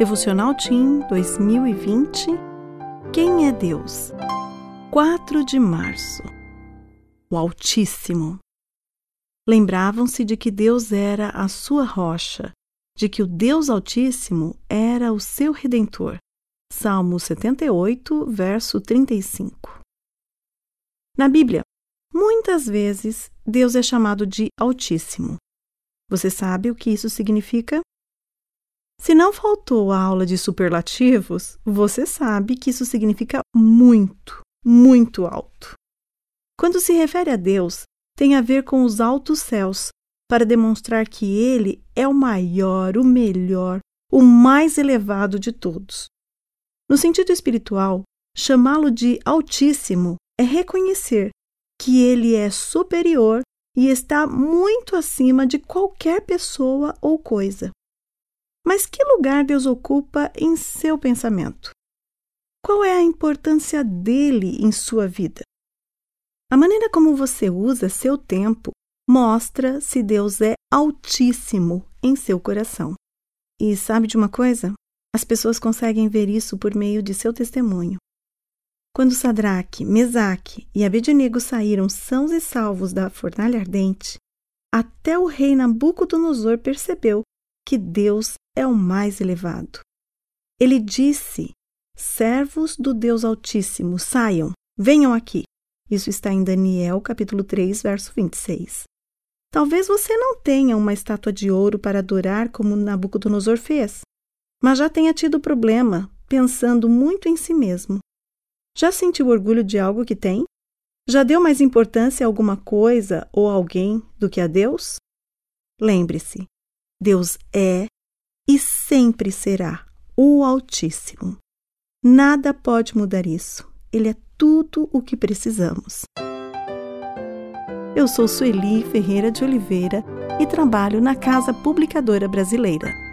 Devocional Team 2020 Quem é Deus? 4 de março O Altíssimo. Lembravam-se de que Deus era a sua rocha, de que o Deus Altíssimo era o seu redentor. Salmo 78, verso 35. Na Bíblia, muitas vezes Deus é chamado de Altíssimo. Você sabe o que isso significa? Se não faltou a aula de superlativos, você sabe que isso significa muito, muito alto. Quando se refere a Deus, tem a ver com os altos céus, para demonstrar que Ele é o maior, o melhor, o mais elevado de todos. No sentido espiritual, chamá-lo de Altíssimo é reconhecer que Ele é superior e está muito acima de qualquer pessoa ou coisa. Mas que lugar Deus ocupa em seu pensamento? Qual é a importância dele em sua vida? A maneira como você usa seu tempo mostra se Deus é altíssimo em seu coração. E sabe de uma coisa? As pessoas conseguem ver isso por meio de seu testemunho. Quando Sadraque, Mesaque e Abednego saíram sãos e salvos da fornalha ardente, até o rei Nabucodonosor percebeu que Deus é o mais elevado. Ele disse: Servos do Deus Altíssimo, saiam, venham aqui. Isso está em Daniel, capítulo 3, verso 26. Talvez você não tenha uma estátua de ouro para adorar como Nabucodonosor fez, mas já tenha tido problema pensando muito em si mesmo. Já sentiu orgulho de algo que tem? Já deu mais importância a alguma coisa ou alguém do que a Deus? Lembre-se, Deus é e sempre será o Altíssimo. Nada pode mudar isso. Ele é tudo o que precisamos. Eu sou Sueli Ferreira de Oliveira e trabalho na Casa Publicadora Brasileira.